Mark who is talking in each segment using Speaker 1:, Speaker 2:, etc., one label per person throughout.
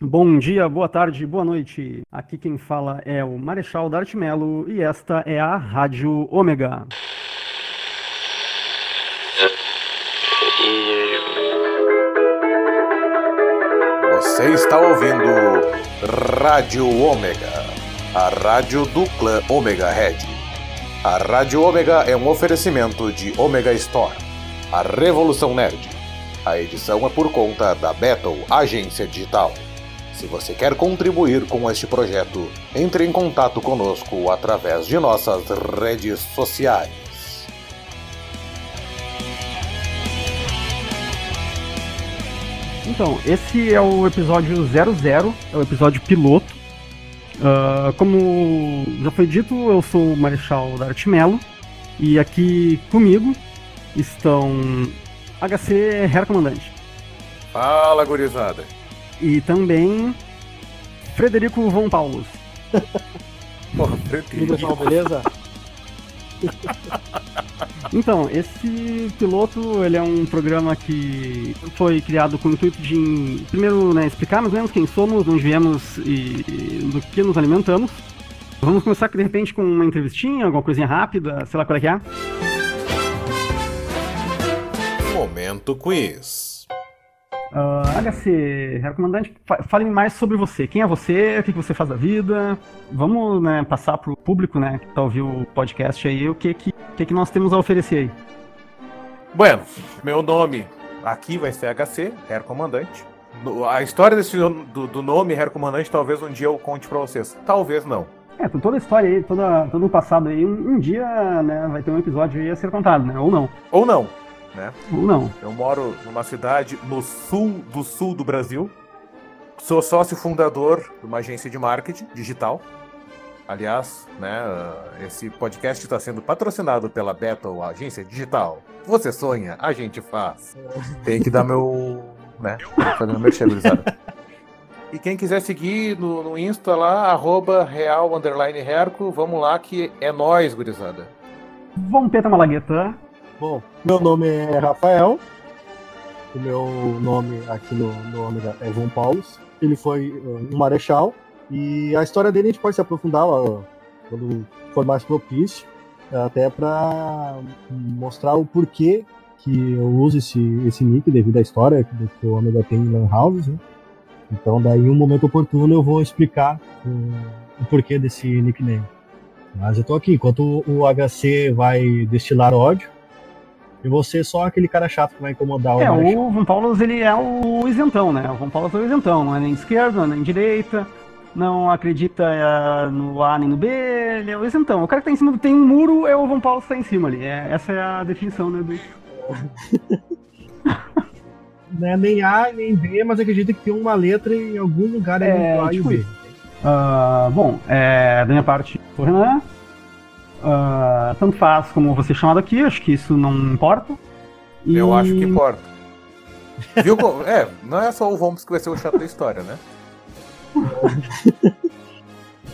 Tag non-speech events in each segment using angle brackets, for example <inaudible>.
Speaker 1: Bom dia, boa tarde, boa noite. Aqui quem fala é o Marechal Dart Melo e esta é a Rádio Ômega.
Speaker 2: Você está ouvindo Rádio Ômega, a rádio do clã Ômega Red. A Rádio Ômega é um oferecimento de Ômega Store, a revolução nerd. A edição é por conta da Battle Agência Digital. Se você quer contribuir com este projeto, entre em contato conosco através de nossas redes sociais.
Speaker 1: Então, esse é o episódio 00, é o episódio piloto. Uh, como já foi dito, eu sou o Marechal Dart Melo e aqui comigo estão HC Herr Comandante.
Speaker 2: Fala, gurizada.
Speaker 1: E também Frederico Von Paulus. <laughs>
Speaker 3: Porra, Frederico. beleza? <laughs>
Speaker 1: Então, esse piloto, ele é um programa que foi criado com o intuito de, primeiro, né, explicar mais ou menos quem somos, onde viemos e, e do que nos alimentamos. Vamos começar, de repente, com uma entrevistinha, alguma coisinha rápida, sei lá qual é que é.
Speaker 2: Momento Quiz.
Speaker 1: Uh, HC, recomendante, fale mais sobre você. Quem é você? O que, você faz da vida? Vamos né, passar para o público né, que está ouvindo o podcast aí o que, que, que, que nós temos a oferecer aí.
Speaker 2: Bueno, meu nome aqui vai ser HC, Herr Comandante. A história desse, do, do nome Herr Comandante talvez um dia eu conte para vocês. Talvez não.
Speaker 1: É, toda a história aí, toda, todo o passado aí, um, um dia né, vai ter um episódio aí a ser contado, né? Ou não.
Speaker 2: Ou não né?
Speaker 1: Não.
Speaker 2: Eu moro numa cidade no sul do sul do Brasil. Sou sócio fundador de uma agência de marketing digital. Aliás, né, esse podcast está sendo patrocinado pela Battle Agência Digital. Você sonha, a gente faz. Tem que dar meu, né, fazer meu E quem quiser seguir no, no Insta lá, arroba real underline herco, vamos lá que é nós, gurizada.
Speaker 1: Vamos Peta Malagueta.
Speaker 3: Bom, meu nome é Rafael. O meu nome aqui no, no é João Paulo. Ele foi uh, um marechal. E a história dele a gente pode se aprofundar uh, quando for mais propício. Até para mostrar o porquê que eu uso esse, esse nick devido à história que o Ômega tem em Lan. Né? Então, daí, em um momento oportuno, eu vou explicar uh, o porquê desse nickname. Mas eu tô aqui, enquanto o HC vai destilar ódio, e você só aquele cara chato que vai incomodar o
Speaker 1: É, o Von Paulo ele é o isentão, né? O Von Paulo é o isentão, não é nem esquerda, nem direita, não acredita é, no A nem no B, ele é o isentão. O cara que tá em cima do tem um muro é o Von Paulo que tá em cima ali. É, essa é a definição, né, do.
Speaker 3: não <laughs> é nem A nem B, mas acredita que tem uma letra em algum lugar
Speaker 1: é, A tipo e B. Uh, bom, é, da minha parte, o Renan. Uh, tanto faz como você chamado aqui, acho que isso não importa.
Speaker 2: E... Eu acho que importa. Viu? <laughs> é, não é só o Holmes que vai ser o chato da história, né?
Speaker 1: uh,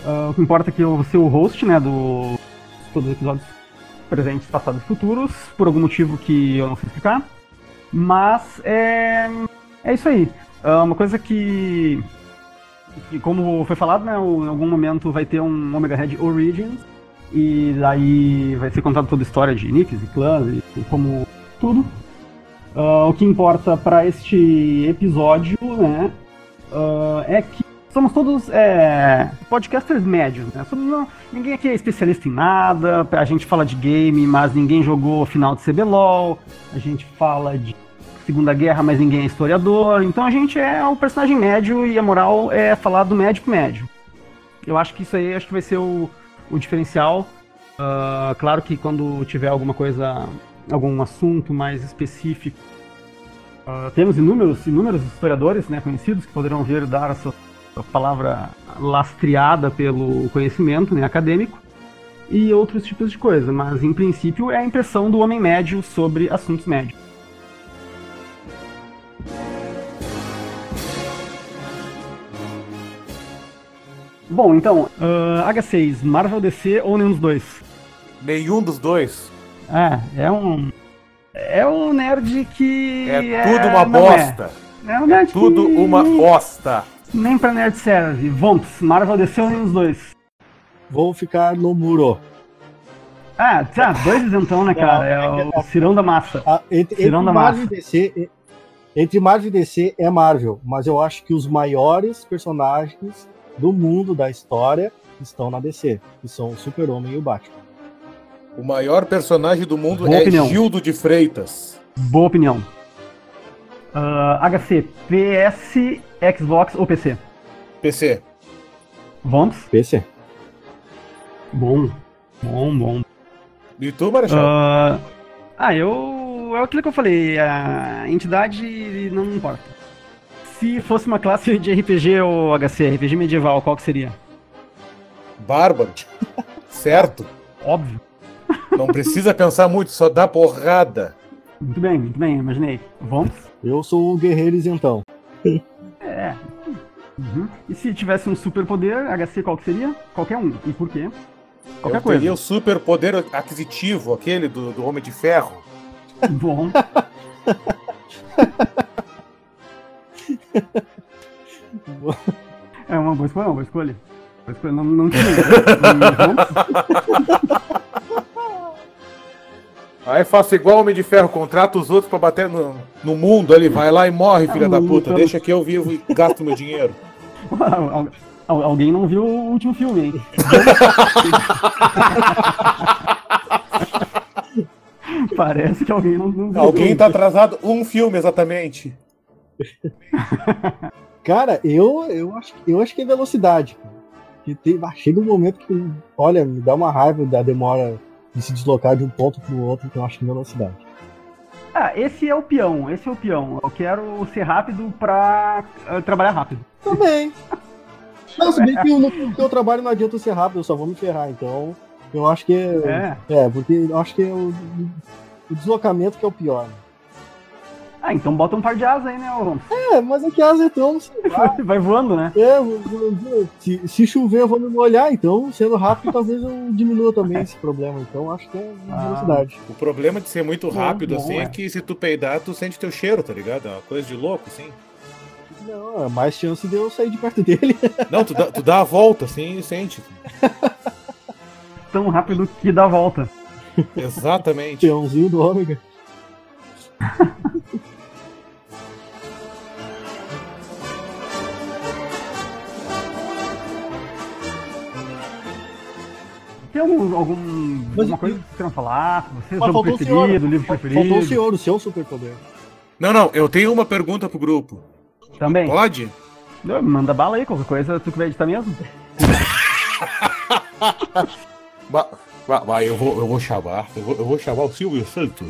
Speaker 1: <laughs> o que importa é que eu vou ser o host, né, do todos os episódios presentes, passados e futuros, por algum motivo que eu não sei explicar. Mas é, é isso aí. Uh, uma coisa que, que, como foi falado, né, em algum momento vai ter um Omega Red Origins, e daí vai ser contada toda a história de nicks e clãs e, como tudo. Uh, o que importa para este episódio, né, uh, é que somos todos é, podcasters médios, né? Não, ninguém aqui é especialista em nada, a gente fala de game, mas ninguém jogou final de CBLOL, a gente fala de Segunda Guerra, mas ninguém é historiador, então a gente é o personagem médio e a moral é falar do médico médio. Eu acho que isso aí acho que vai ser o, o diferencial. Uh, claro que quando tiver alguma coisa, algum assunto mais específico, uh, temos inúmeros, inúmeros historiadores né, conhecidos que poderão vir dar a sua, palavra lastreada pelo conhecimento né, acadêmico e outros tipos de coisa, mas em princípio é a impressão do homem médio sobre assuntos médios. Bom, então, uh, H6, Marvel DC ou nenhum dos dois?
Speaker 2: Nenhum dos dois?
Speaker 1: É, é um. É um nerd que.
Speaker 2: É tudo uma é, bosta. É, é um nerd é tudo que... uma bosta.
Speaker 1: Nem pra nerd serve. Vomps, Marvel desceu nem os dois.
Speaker 3: Vou ficar no muro.
Speaker 1: Ah, tá, dois isentão, né, cara? É o Cirão da Massa.
Speaker 3: Ah, entre, entre
Speaker 1: Tirando a
Speaker 3: Marvel
Speaker 1: massa.
Speaker 3: e DC, entre Marvel e DC é Marvel, mas eu acho que os maiores personagens do mundo da história estão na DC, que são o Super-Homem e o Batman.
Speaker 2: O maior personagem do mundo
Speaker 1: Boa
Speaker 2: é
Speaker 1: opinião.
Speaker 2: Gildo de Freitas.
Speaker 1: Boa opinião. Ah, HC, PS, Xbox ou PC?
Speaker 2: PC.
Speaker 1: Vomps?
Speaker 3: PC.
Speaker 1: Bom. Bom, bom.
Speaker 2: E tu, Marechal?
Speaker 1: Ah, ah, eu. É aquilo que eu falei, a entidade não importa. Se fosse uma classe de RPG ou HC, RPG medieval, qual que seria?
Speaker 2: Bárbaro. <laughs> certo.
Speaker 1: Óbvio.
Speaker 2: Não precisa pensar muito, só dá porrada.
Speaker 1: Muito bem, muito bem, imaginei. Vamos?
Speaker 3: Eu sou o guerreiro isentão.
Speaker 1: É. Uhum. E se tivesse um superpoder, HC qual que seria? Qualquer um. E por quê? Qualquer
Speaker 2: Eu
Speaker 1: coisa.
Speaker 2: teria o super poder aquisitivo, aquele do, do Homem de Ferro.
Speaker 1: Bom. <laughs> <laughs> É uma boa escolha, uma boa escolha. Boa escolha. Não, não tinha. Vamos?
Speaker 2: Aí faço igual o Homem de Ferro, contrata os outros pra bater no, no mundo ali, vai lá e morre, filha da puta.
Speaker 1: Então-
Speaker 2: Deixa que eu vivo e gasto meu dinheiro.
Speaker 1: Al- al- Alguém não viu o último filme, hein? <laughs> Parece que alguém não, não viu.
Speaker 2: Alguém tá atrasado um filme exatamente. <laughs>
Speaker 3: Cara, eu, eu, acho, eu acho que é velocidade. cara. Que tem, ah, chega um momento que, olha, me dá uma raiva da demora de se deslocar de um ponto pro outro, então eu acho que é velocidade.
Speaker 1: Ah, esse é o peão, esse é o peão. Eu quero ser rápido pra eh, trabalhar rápido.
Speaker 3: Também. <laughs> Não, se bem que no no teu trabalho não adianta ser rápido, eu só vou me ferrar, então eu acho que é.
Speaker 1: É.
Speaker 3: É, porque eu acho que é o, o deslocamento que é o pior.
Speaker 1: Ah, então bota um par de asas aí, né, ô Ramos?
Speaker 3: É, mas é que asa é tão. <laughs> sei lá,
Speaker 1: Vai voando, né?
Speaker 3: É, se, se chover eu vou me molhar, então sendo rápido talvez eu diminua também esse problema. Então acho que é
Speaker 1: Ah.
Speaker 3: velocidade.
Speaker 2: O problema de ser muito
Speaker 1: Bom,
Speaker 2: rápido
Speaker 1: bom,
Speaker 2: assim é
Speaker 1: é.
Speaker 2: que se tu peidar, tu sente teu cheiro, tá ligado? É uma coisa de louco, assim.
Speaker 3: Não, é mais chance de eu sair de perto dele. <laughs>
Speaker 2: Não, tu dá, tu dá a volta assim e sente. <laughs>
Speaker 1: Tão rápido que dá a volta.
Speaker 2: Exatamente.
Speaker 3: Peãozinho do ômega.
Speaker 1: Tem algum, algum,
Speaker 3: Mas
Speaker 1: alguma coisa que vocês queiram falar? Você,
Speaker 3: Mas
Speaker 1: jogo
Speaker 3: faltou o
Speaker 1: preferido,
Speaker 3: senhor.
Speaker 1: livro
Speaker 3: Faltou
Speaker 1: preferido?
Speaker 3: o senhor, o seu superpoder.
Speaker 2: Não, não, eu tenho uma pergunta pro grupo.
Speaker 1: Também.
Speaker 2: Pode?
Speaker 1: Não, Manda bala aí, qualquer coisa tu que vai editar mesmo. <laughs>
Speaker 2: Ba- eu, vou, eu vou chamar, eu vou, eu vou chamar o Silvio Santos.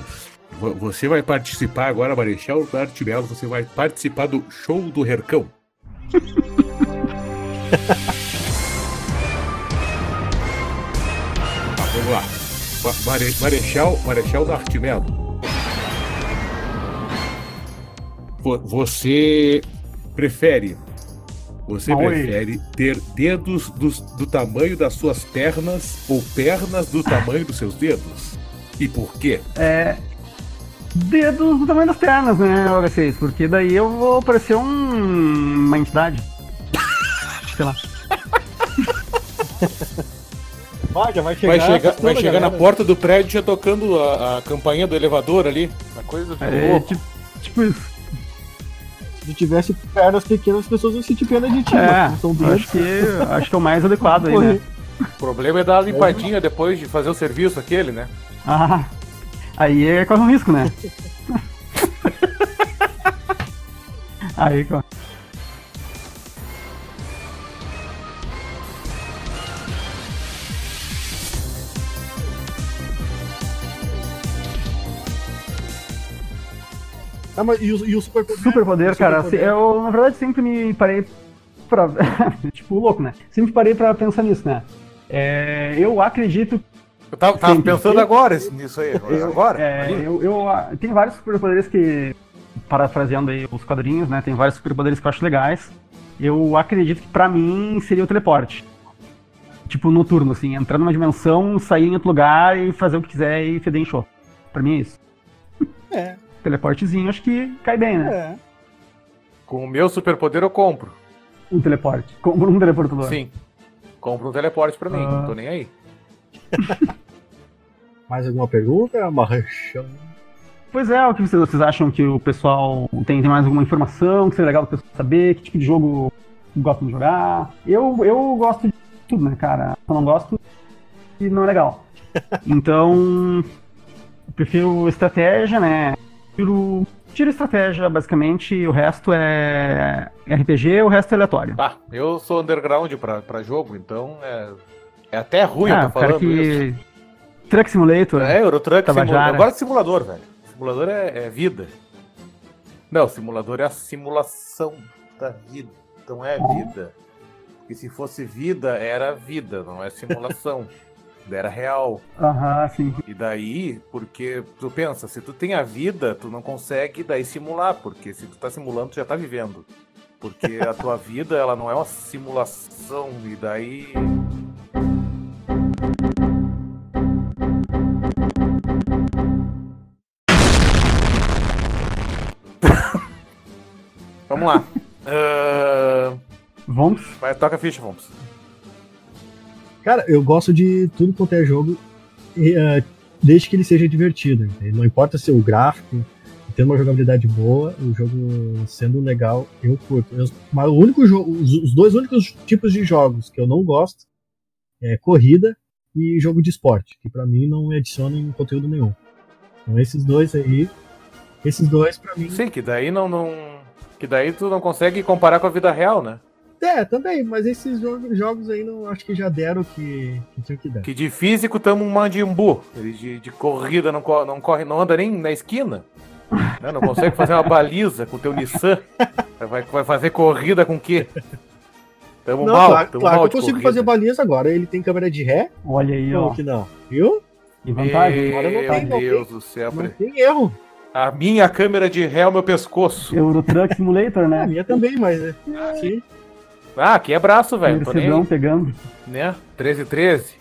Speaker 2: Vo- Você vai participar agora, Marechal Arte Belo, você vai participar do show do Hercão. <laughs> Mare- Marechal, Marechal da Você prefere você
Speaker 1: Oi.
Speaker 2: prefere ter dedos dos- do tamanho das suas pernas ou pernas do tamanho dos seus dedos? E por quê?
Speaker 1: É. Dedos do tamanho das pernas, né, HC? Porque daí eu vou parecer um... uma entidade. <laughs> Sei lá. <laughs>
Speaker 3: Vai, já vai chegar.
Speaker 2: Vai chegar,
Speaker 3: testando
Speaker 2: vai
Speaker 3: a
Speaker 2: chegar na porta do prédio já tocando a, a campainha do elevador ali. Uma coisa de
Speaker 1: É, tipo, tipo isso.
Speaker 3: Se tivesse pernas pequenas, as pessoas iam sentir pena de ti.
Speaker 1: É, acho que, acho que é o mais adequado aí, né?
Speaker 2: O problema é dar uma limpadinha depois de fazer o serviço aquele, né?
Speaker 1: Ah, aí é corre um risco, né? <laughs> aí, corre.
Speaker 3: Ah, mas e o, e o superpoder?
Speaker 1: Superpoder,
Speaker 3: O
Speaker 1: cara,
Speaker 3: superpoder?
Speaker 1: eu na verdade sempre me parei pra. <laughs> tipo, louco, né? Sempre parei pra pensar nisso, né? É, eu acredito.
Speaker 2: Eu tava, tava
Speaker 1: Sempre.
Speaker 2: pensando agora nisso aí. <laughs> Agora?
Speaker 1: É,
Speaker 2: ali.
Speaker 1: eu, eu, ah, tem vários superpoderes que. Parafraseando aí os quadrinhos, né? Tem vários superpoderes que eu acho legais. Eu acredito que pra mim seria o teleporte. Tipo, noturno, assim, entrar numa dimensão, sair em outro lugar e fazer o que quiser e feder em show. Pra mim é isso.
Speaker 3: É,
Speaker 1: Teleportezinho, acho que cai bem, né?
Speaker 3: é.
Speaker 2: Com o meu superpoder eu compro.
Speaker 1: Um teleporte. Compra um teleportador.
Speaker 2: Sim. Compra um teleporte pra mim,
Speaker 1: Ah.
Speaker 2: não tô nem aí. <laughs>
Speaker 3: Mais alguma pergunta, Marrachão?
Speaker 1: Pois é, o que vocês, vocês acham que o pessoal tem, tem mais alguma informação que seria legal o pessoal saber? Que tipo de jogo gostam de jogar? Eu, eu gosto de tudo, né, cara? Só não gosto e não é legal. <laughs> Então, eu prefiro estratégia, né? Tiro, tiro estratégia, basicamente, e o resto é RPG, o resto é aleatório.
Speaker 2: Ah, eu sou underground pra, pra jogo, então é, é até ruim eu
Speaker 1: ah,
Speaker 2: tô
Speaker 1: o cara
Speaker 2: falando
Speaker 1: que.
Speaker 2: isso.
Speaker 1: Truck Simulator.
Speaker 2: É, Eurotruck. Eu gosto de simulador, velho. Simulador é, é vida. Não, simulador é a simulação da vida. Então é vida. Porque se fosse vida, era vida, não é simulação. <laughs> era real.
Speaker 1: Aham, sim.
Speaker 2: E daí, porque tu pensa, se tu tem a vida, tu não consegue daí simular, porque se tu tá simulando, tu já tá vivendo. Porque a <laughs> tua vida, ela não é uma simulação, e daí. <laughs> Vamos lá. <laughs> Ah,
Speaker 1: Vamos.
Speaker 2: vai, toca a ficha, vamos.
Speaker 3: Cara, eu gosto de tudo quanto é jogo, eh, desde que ele seja divertido. entende? Não importa se o gráfico, tendo uma jogabilidade boa, o jogo sendo legal, eu curto. Eu- mas o único os, os dois únicos tipos de jogos que eu não gosto é corrida e jogo de esporte, que pra mim não adicionam conteúdo nenhum. Então esses dois aí, esses dois pra mim.
Speaker 2: Sim, que daí não, não. Que daí tu não consegue comparar com a vida real, né?
Speaker 3: É, também, mas esses jogos, jogos aí não acho que já deram o que, que tinha que dar.
Speaker 2: Que de físico tamo um mandimbu. Ele de, de corrida não, não corre, não anda nem na esquina. né? Não consegue fazer uma baliza com o teu Nissan. Vai, vai fazer corrida com o quê? Tamo
Speaker 3: Não,
Speaker 2: mal,
Speaker 3: claro,
Speaker 2: tamo
Speaker 3: claro
Speaker 2: mal
Speaker 3: que eu consigo
Speaker 2: corrida.
Speaker 3: fazer baliza agora. Ele tem câmera de ré,
Speaker 1: Olha aí, ó.
Speaker 3: como que não? Viu?
Speaker 1: E vantagem.
Speaker 3: Agora não
Speaker 2: Meu
Speaker 3: tem, não
Speaker 2: Deus do céu.
Speaker 3: Não tem erro.
Speaker 2: A minha câmera de ré é o meu pescoço.
Speaker 1: Eurotruck Simulator,
Speaker 3: A
Speaker 1: né?
Speaker 3: minha também, mas é. Sim.
Speaker 2: Ah, aqui é braço, velho. Tô nem aí,
Speaker 1: pegando.
Speaker 2: né? 13 13.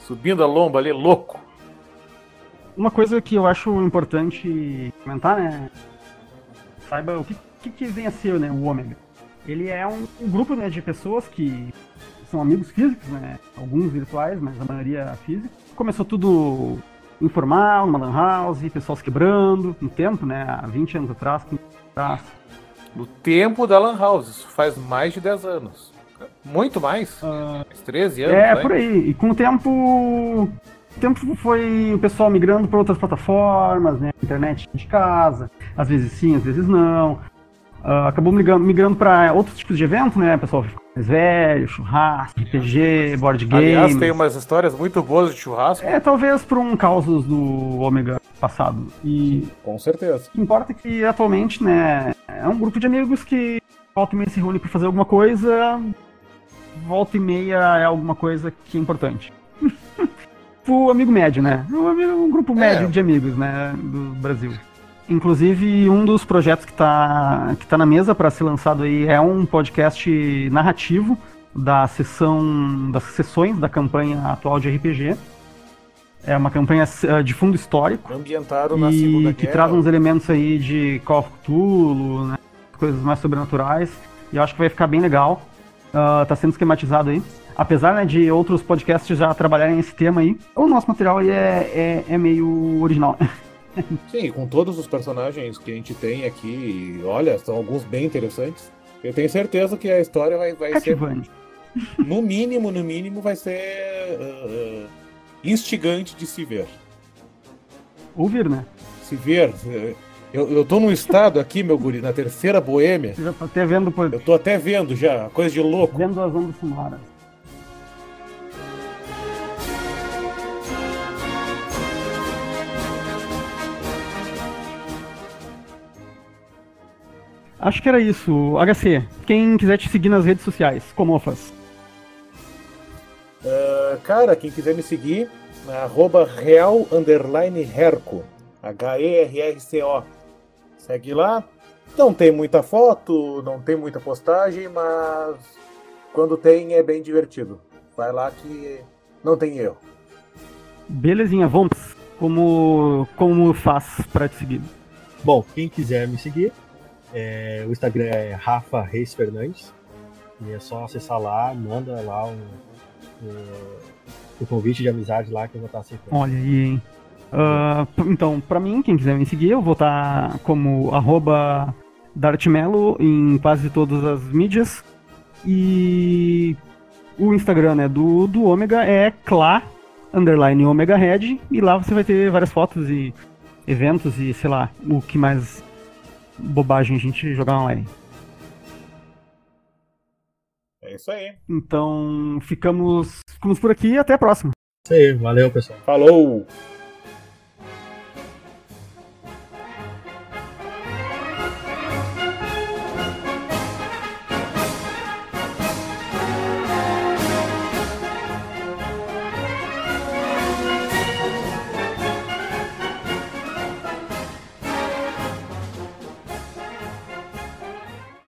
Speaker 2: Subindo a lomba ali, louco.
Speaker 1: Uma coisa que eu acho importante comentar, né? Saiba o que, que, que vem a ser né, o Ômega. Ele é um, um grupo né, de pessoas que são amigos físicos, né? Alguns virtuais, mas a maioria física. Começou tudo informal, numa lan house, pessoal se quebrando, no tempo, né? Há 20 anos atrás, 15 anos atrás.
Speaker 2: No tempo da Lan House, isso faz mais de 10 anos. Muito mais.
Speaker 1: Ah,
Speaker 2: Mais 13 anos,
Speaker 1: É,
Speaker 2: né?
Speaker 1: por aí. E com o tempo. O tempo foi o pessoal migrando para outras plataformas, né? Internet de casa, às vezes sim, às vezes não. Ah, acabou migrando, migrando para outros tipos de evento, né? O pessoal ficou mais velho, churrasco, RPG, board game.
Speaker 2: Aliás, tem umas histórias muito boas de churrasco.
Speaker 1: É, talvez por um causos do Ômega passado. E
Speaker 2: Com certeza.
Speaker 1: o que importa é que atualmente, né, é um grupo de amigos que volta e meia se reúne para fazer alguma coisa, volta e meia é alguma coisa que é importante. <laughs> o amigo médio, né? Um, amigo- um grupo médio de amigos, né, do Brasil. Inclusive, um dos projetos que está que tá na mesa para ser lançado aí é um podcast narrativo da sessão das sessões da campanha atual de RPG. É uma campanha eh, de fundo histórico
Speaker 2: Ambientado na Segunda
Speaker 1: e que
Speaker 2: Guerra.
Speaker 1: traz uns elementos aí de Call of Cthulhu, né? coisas mais sobrenaturais. E eu acho que vai ficar bem legal. Ah, tá sendo esquematizado aí. Apesar né, de outros podcasts já trabalharem esse tema aí, o nosso material aí é, é, é meio original. <laughs> <laughs>
Speaker 2: Sim, com todos os personagens que a gente tem aqui, e olha, são alguns bem interessantes. Eu tenho certeza que a história vai, vai ser, <laughs> no mínimo, no mínimo, vai ser ah, instigante de se ver.
Speaker 1: Ouvir, né?
Speaker 2: Se ver. eh, Eu, eu tô num estado aqui, meu guri, na terceira boêmia.
Speaker 1: Você já tá até vendo, pô,
Speaker 2: Eu tô até vendo já, coisa de louco.
Speaker 1: vendo as ondas sonoras. Acho que era isso. HC, quem quiser te seguir nas redes sociais, como faz?
Speaker 2: Ah, cara, quem quiser me seguir, arroba real underline herco. H-E-R-R-C-O. Segue lá. Não tem muita foto, não tem muita postagem, mas quando tem é bem divertido. Vai lá que não tem erro.
Speaker 1: Belezinha, vamos. Como, como faz pra te seguir?
Speaker 3: Bom, quem quiser me seguir, é, o Instagram é Rafa Reis Fernandes. E é só acessar lá, manda lá o, o, o convite de amizade lá que eu vou estar aceitando.
Speaker 1: Olha aí, hein? Uh, então, pra mim, quem quiser me seguir, eu vou estar como arroba Dartmelo em quase todas as mídias. E o Instagram né, do, do Ômega é clá, underline Omega Red, e lá você vai ter várias fotos e eventos e sei lá, o que mais bobagem a gente jogar online.
Speaker 2: É isso aí.
Speaker 1: Então, ficamos, ficamos por aqui e até a próxima.
Speaker 3: Isso aí, valeu pessoal.
Speaker 2: Falou!